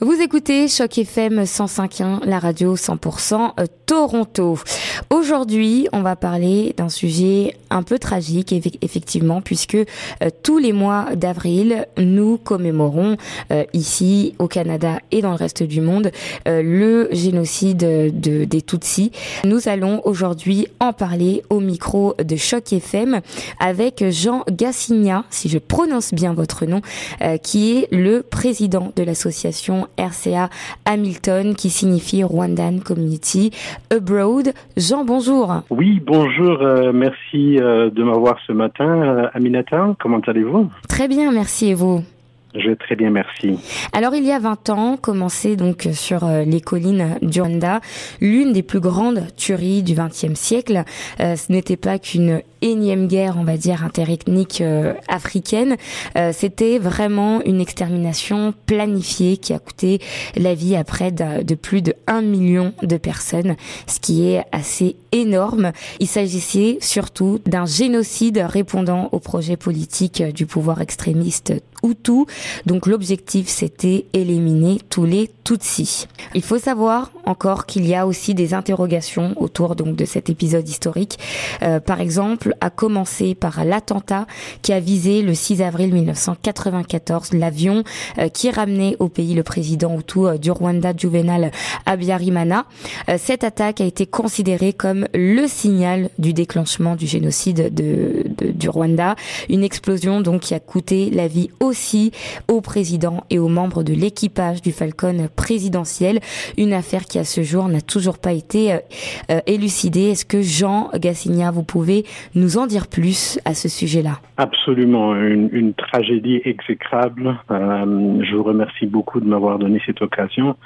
Vous écoutez Choc FM 105.1, la radio 100% euh, Toronto. Aujourd'hui, on va parler d'un sujet un peu tragique, effectivement, puisque euh, tous les mois d'avril, nous commémorons euh, ici au Canada et dans le reste du monde le génocide de, des Tutsis. Nous allons aujourd'hui en parler au micro de Choc FM avec Jean Gassigna, si je prononce bien votre nom, qui est le président de l'association RCA Hamilton qui signifie Rwandan Community Abroad. Jean, bonjour. Oui, bonjour. Euh, merci euh, de m'avoir ce matin. Euh, Aminata, comment allez-vous? Très bien, merci et vous? Je vais très bien, merci. Alors, il y a 20 ans, commençait donc sur les collines du Rwanda, l'une des plus grandes tueries du XXe siècle. ce n'était pas qu'une énième guerre, on va dire, interethnique euh, africaine. Euh, c'était vraiment une extermination planifiée qui a coûté la vie à près de, plus de 1 million de personnes, ce qui est assez énorme. Il s'agissait surtout d'un génocide répondant au projet politique du pouvoir extrémiste Hutu. Donc l'objectif, c'était éliminer tous les Tutsis. Il faut savoir encore qu'il y a aussi des interrogations autour donc de cet épisode historique. Euh, par exemple, a commencé par l'attentat qui a visé le 6 avril 1994 l'avion euh, qui ramenait au pays le président Hutu euh, du Rwanda Juvenal Abiyarimana. Euh, cette attaque a été considérée comme le signal du déclenchement du génocide de, du Rwanda, une explosion donc qui a coûté la vie aussi au président et aux membres de l'équipage du Falcon présidentiel, une affaire qui à ce jour n'a toujours pas été élucidée. Est-ce que Jean Gassigna, vous pouvez nous en dire plus à ce sujet-là? Absolument, une, tragédie exécrable. Euh, je vous remercie beaucoup de m'avoir donné cette occasion.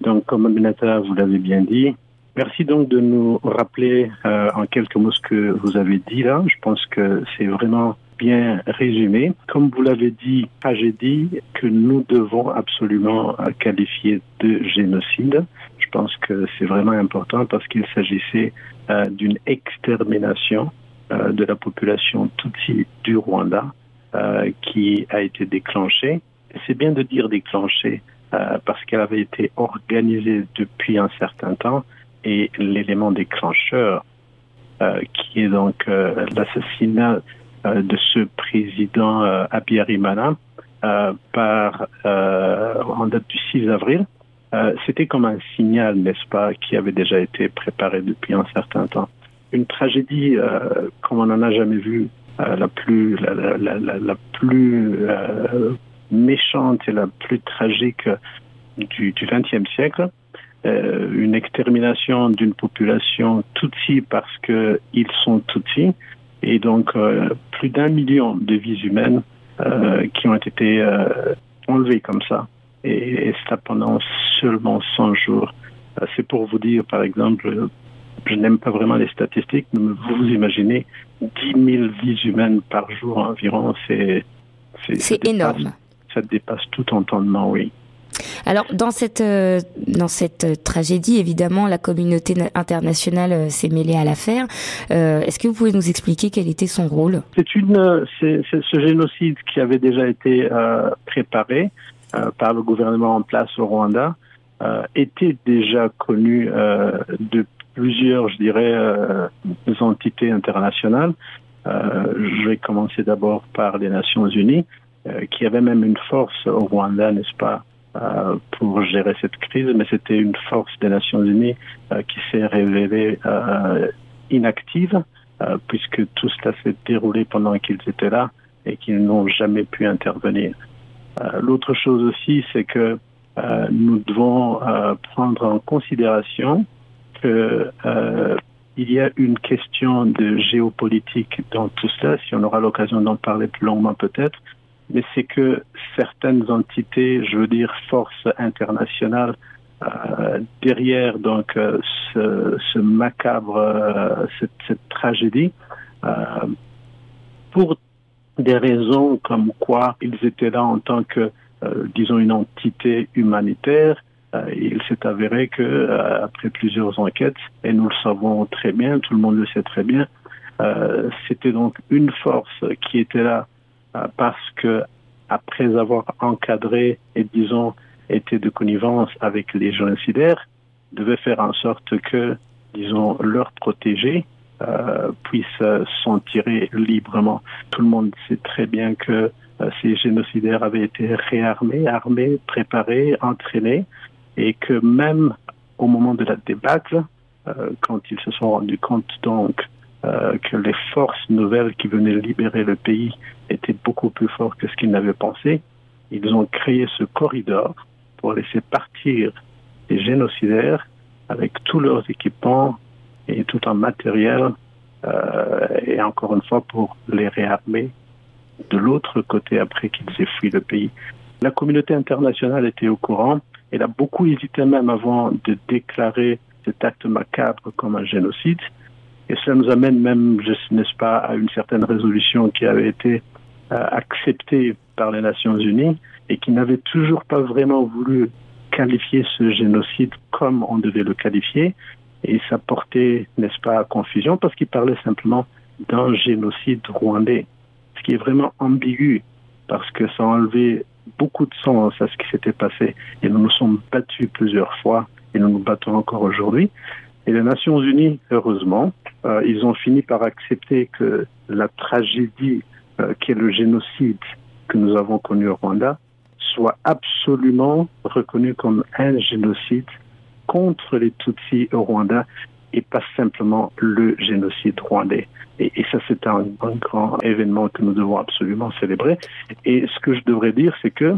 Donc, comme Aminata, vous l'avez bien dit, merci donc de nous rappeler euh, en quelques mots ce que vous avez dit là. Je pense que c'est vraiment bien résumé. Comme vous l'avez dit, tragédie que nous devons absolument qualifier de génocide. Je pense que c'est vraiment important parce qu'il s'agissait euh, d'une extermination euh, de la population Tutsi du Rwanda euh, qui a été déclenchée. C'est bien de dire déclenchée parce qu'elle avait été organisée depuis un certain temps et l'élément déclencheur qui est donc l'assassinat de ce président Abiyarimana par en date du 6 avril, c'était comme un signal, n'est-ce pas, qui avait déjà été préparé depuis un certain temps. Une tragédie euh, comme on n'en a jamais vu, euh, la plus, euh, méchante et la plus tragique du XXe siècle. Euh, une extermination d'une population Tutsi parce que ils sont Tutsi et donc euh, plus d'un million de vies humaines qui ont été enlevées comme ça. Et ça pendant seulement 100 jours. C'est pour vous dire, par exemple, je n'aime pas vraiment les statistiques, mais vous imaginez 10 000 vies humaines par jour environ, c'est... C'est énorme. Ça dépasse tout entendement, oui. Alors dans cette euh, dans cette euh, tragédie, évidemment, la communauté internationale euh, s'est mêlée à l'affaire. Est-ce que vous pouvez nous expliquer quel était son rôle? C'est une c'est ce génocide qui avait déjà été préparé par le gouvernement en place au Rwanda était déjà connu depuis plusieurs, je dirais, euh, entités internationales. Euh, je vais commencer d'abord par les Nations Unies, euh, qui avaient même une force au Rwanda, n'est-ce pas, euh, pour gérer cette crise, mais c'était une force des Nations Unies euh, qui s'est révélée inactive, puisque tout cela s'est déroulé pendant qu'ils étaient là et qu'ils n'ont jamais pu intervenir. L'autre chose aussi, c'est que nous devons prendre en considération qu'il euh, y a une question de géopolitique dans tout cela, si on aura l'occasion d'en parler plus longuement peut-être, mais c'est que certaines entités, je veux dire forces internationales, euh, derrière donc euh, ce, macabre, euh, cette, tragédie, euh, pour des raisons comme quoi ils étaient là en tant que, disons, une entité humanitaire, euh, il s'est avéré que euh, après plusieurs enquêtes, et nous le savons très bien, tout le monde le sait très bien, euh, c'était donc une force qui était là parce que après avoir encadré et disons étaient de connivence avec les génocidaires, devaient faire en sorte que, disons, leurs protégés euh, puissent s'en tirer librement. Tout le monde sait très bien que euh, ces génocidaires avaient été réarmés, armés, préparés, entraînés, et que même au moment de la débâcle, euh, quand ils se sont rendus compte donc euh, que les forces nouvelles qui venaient libérer le pays étaient beaucoup plus fortes que ce qu'ils n'avaient pensé, ils ont créé ce corridor pour laisser partir les génocidaires avec tous leurs équipements et tout en matériel, euh, et encore une fois pour les réarmer de l'autre côté après qu'ils aient fui le pays. La communauté internationale était au courant. Elle a beaucoup hésité même avant de déclarer cet acte macabre comme un génocide. Et cela nous amène même, n'est-ce pas, à une certaine résolution qui avait été euh, acceptée par les Nations Unies et qui n'avait toujours pas vraiment voulu qualifier ce génocide comme on devait le qualifier. Et ça portait, n'est-ce pas, à confusion parce qu'il parlait simplement d'un génocide rwandais, ce qui est vraiment ambigu parce que ça a enlevé beaucoup de sens à ce qui s'était passé. Et nous nous sommes battus plusieurs fois et nous nous battons encore aujourd'hui. Et les Nations Unies, heureusement, euh, ils ont fini par accepter que la tragédie euh, qui est le génocide que nous avons connu au Rwanda soit absolument reconnue comme un génocide contre les Tutsis au Rwanda et pas simplement le génocide rwandais. Et, ça, c'est un, un, grand événement que nous devons absolument célébrer. Et ce que je devrais dire, c'est que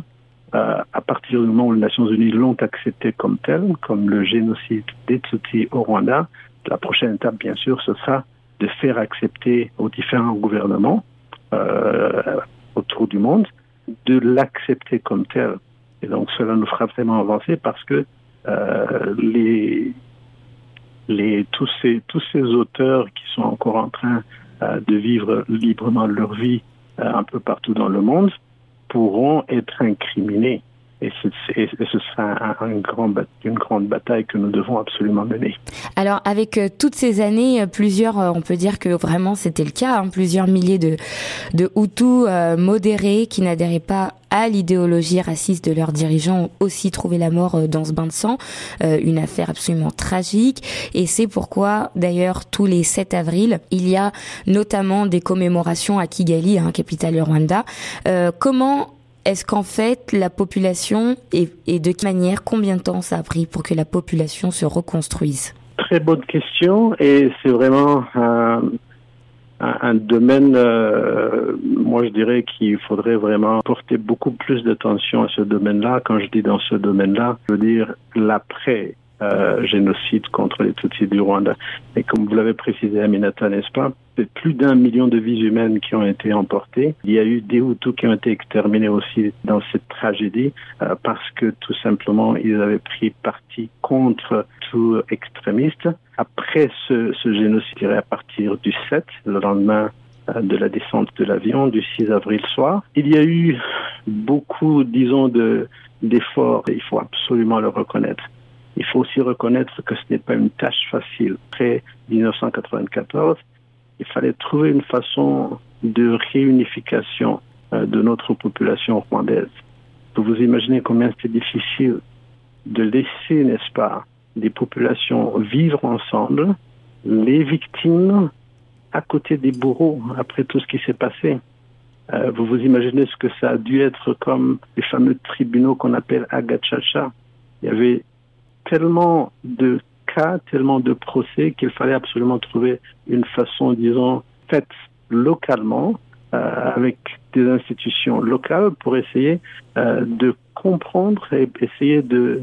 euh, à partir du moment où les Nations Unies l'ont accepté comme tel, comme le génocide des Tutsis au Rwanda, la prochaine étape, bien sûr, ce sera de faire accepter aux différents gouvernements euh, autour du monde de l'accepter comme tel. Et donc, cela nous fera vraiment avancer parce que euh, les, les, tous, ces, tous ces auteurs qui sont encore en train euh, de vivre librement leur vie euh, un peu partout dans le monde pourront être incriminés. Et ce, sera un, grand, une grande bataille que nous devons absolument mener. Alors, avec euh, toutes ces années, euh, plusieurs, euh, on peut dire que vraiment c'était le cas, hein, plusieurs milliers de, de Hutus modérés qui n'adhéraient pas à l'idéologie raciste de leurs dirigeants ont aussi trouvé la mort dans ce bain de sang, une affaire absolument tragique. Et c'est pourquoi, d'ailleurs, tous les 7 avril, il y a notamment des commémorations à Kigali, hein, capitale du Rwanda. Comment est-ce qu'en fait la population et, de quelle manière, combien de temps ça a pris pour que la population se reconstruise? Très bonne question et c'est vraiment un domaine, euh, moi je dirais qu'il faudrait vraiment porter beaucoup plus d'attention à ce domaine-là. Quand je dis dans ce domaine-là, je veux dire l'après. Euh, génocide contre les Tutsis du Rwanda. Et comme vous l'avez précisé, Aminata, n'est-ce pas plus d'un million de vies humaines qui ont été emportées. Il y a eu des Hutus qui ont été exterminés aussi dans cette tragédie euh, parce que tout simplement ils avaient pris parti contre tout extrémiste. Après ce, génocide, à partir du 7, le lendemain de la descente de l'avion du 6 avril soir. Il y a eu beaucoup, disons, de d'efforts, il faut absolument le reconnaître. Il faut aussi reconnaître que ce n'est pas une tâche facile. Après 1994, il fallait trouver une façon de réunification euh, de notre population rwandaise. Vous vous imaginez combien c'était difficile de laisser, n'est-ce pas, des populations vivre ensemble, les victimes à côté des bourreaux après tout ce qui s'est passé. Euh, vous vous imaginez ce que ça a dû être comme les fameux tribunaux qu'on appelle Agachacha. Il y avait tellement de cas, tellement de procès qu'il fallait absolument trouver une façon, disons, faite localement, euh, avec des institutions locales pour essayer euh, de comprendre et essayer de,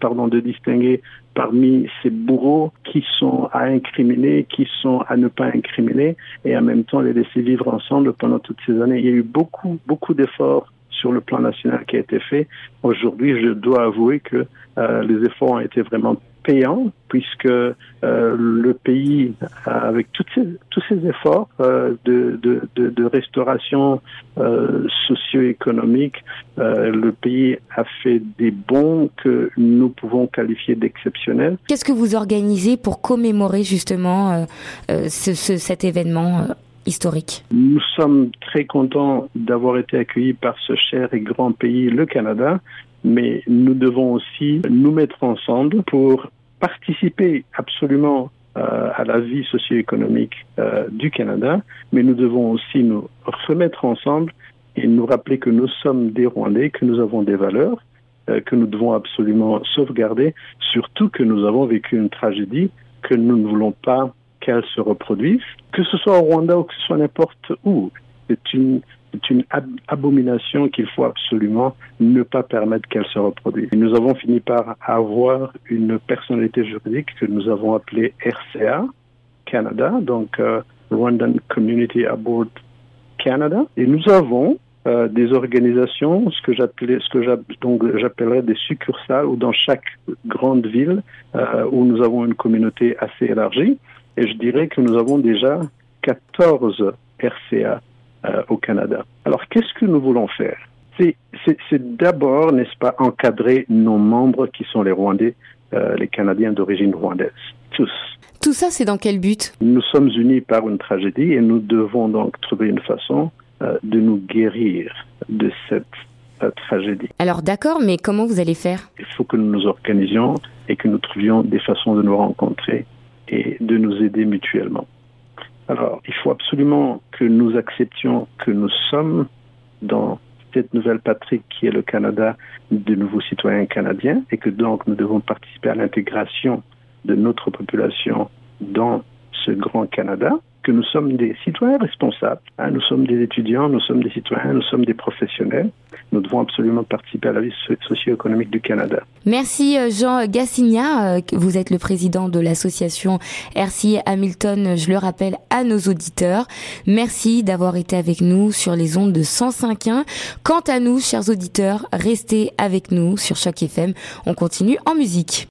pardon, de distinguer parmi ces bourreaux qui sont à incriminer, qui sont à ne pas incriminer, et en même temps les laisser vivre ensemble pendant toutes ces années. Il y a eu beaucoup, beaucoup d'efforts sur le plan national qui a été fait. Aujourd'hui, je dois avouer que euh, les efforts ont été vraiment payants puisque euh, le pays, avec toutes ces, tous ces efforts euh, de, restauration euh, socio-économique, le pays a fait des bons que nous pouvons qualifier d'exceptionnels. Qu'est-ce que vous organisez pour commémorer justement ce, ce, cet événement historique Nous sommes très contents d'avoir été accueillis par ce cher et grand pays, le Canada. mais nous devons aussi nous mettre ensemble pour participer absolument euh, à la vie socio-économique euh, du Canada, mais nous devons aussi nous remettre ensemble et nous rappeler que nous sommes des Rwandais, que nous avons des valeurs, euh, que nous devons absolument sauvegarder, surtout que nous avons vécu une tragédie que nous ne voulons pas qu'elle se reproduise, que ce soit au Rwanda ou que ce soit n'importe où. C'est une, une abomination qu'il faut absolument ne pas permettre qu'elle se reproduise. Et nous avons fini par avoir une personnalité juridique que nous avons appelée RCA Canada, donc euh, Rwandan Community Abort Canada. Et nous avons euh, des organisations, ce que j'appelais, ce que j'appellerais des succursales, ou dans chaque grande ville euh, où nous avons une communauté assez élargie. Et je dirais que nous avons déjà 14 RCA euh, au Canada. Alors, qu'est-ce que nous voulons faire? C'est d'abord, n'est-ce pas, encadrer nos membres qui sont les Rwandais, euh, les Canadiens d'origine rwandaise, tous. Tout ça, c'est dans quel but? Nous sommes unis par une tragédie et nous devons donc trouver une façon euh, de nous guérir de cette tragédie. Alors d'accord, mais comment vous allez faire? Il faut que nous nous organisions et que nous trouvions des façons de nous rencontrer et de nous aider mutuellement. Alors, il faut absolument que nous acceptions que nous sommes dans cette nouvelle patrie qui est le Canada de nouveaux citoyens canadiens et que donc nous devons participer à l'intégration de notre population dans ce grand Canada que nous sommes des citoyens responsables. Hein. nous sommes des étudiants, nous sommes des citoyens, nous sommes des professionnels. Nous devons absolument participer à la vie socio-économique du Canada. Merci euh, Jean Gassigna. Euh, vous êtes le président de l'association RCI Hamilton, je le rappelle à nos auditeurs. Merci d'avoir été avec nous sur les ondes de 105.1. Quant à nous, chers auditeurs, restez avec nous sur Choc FM. On continue en musique.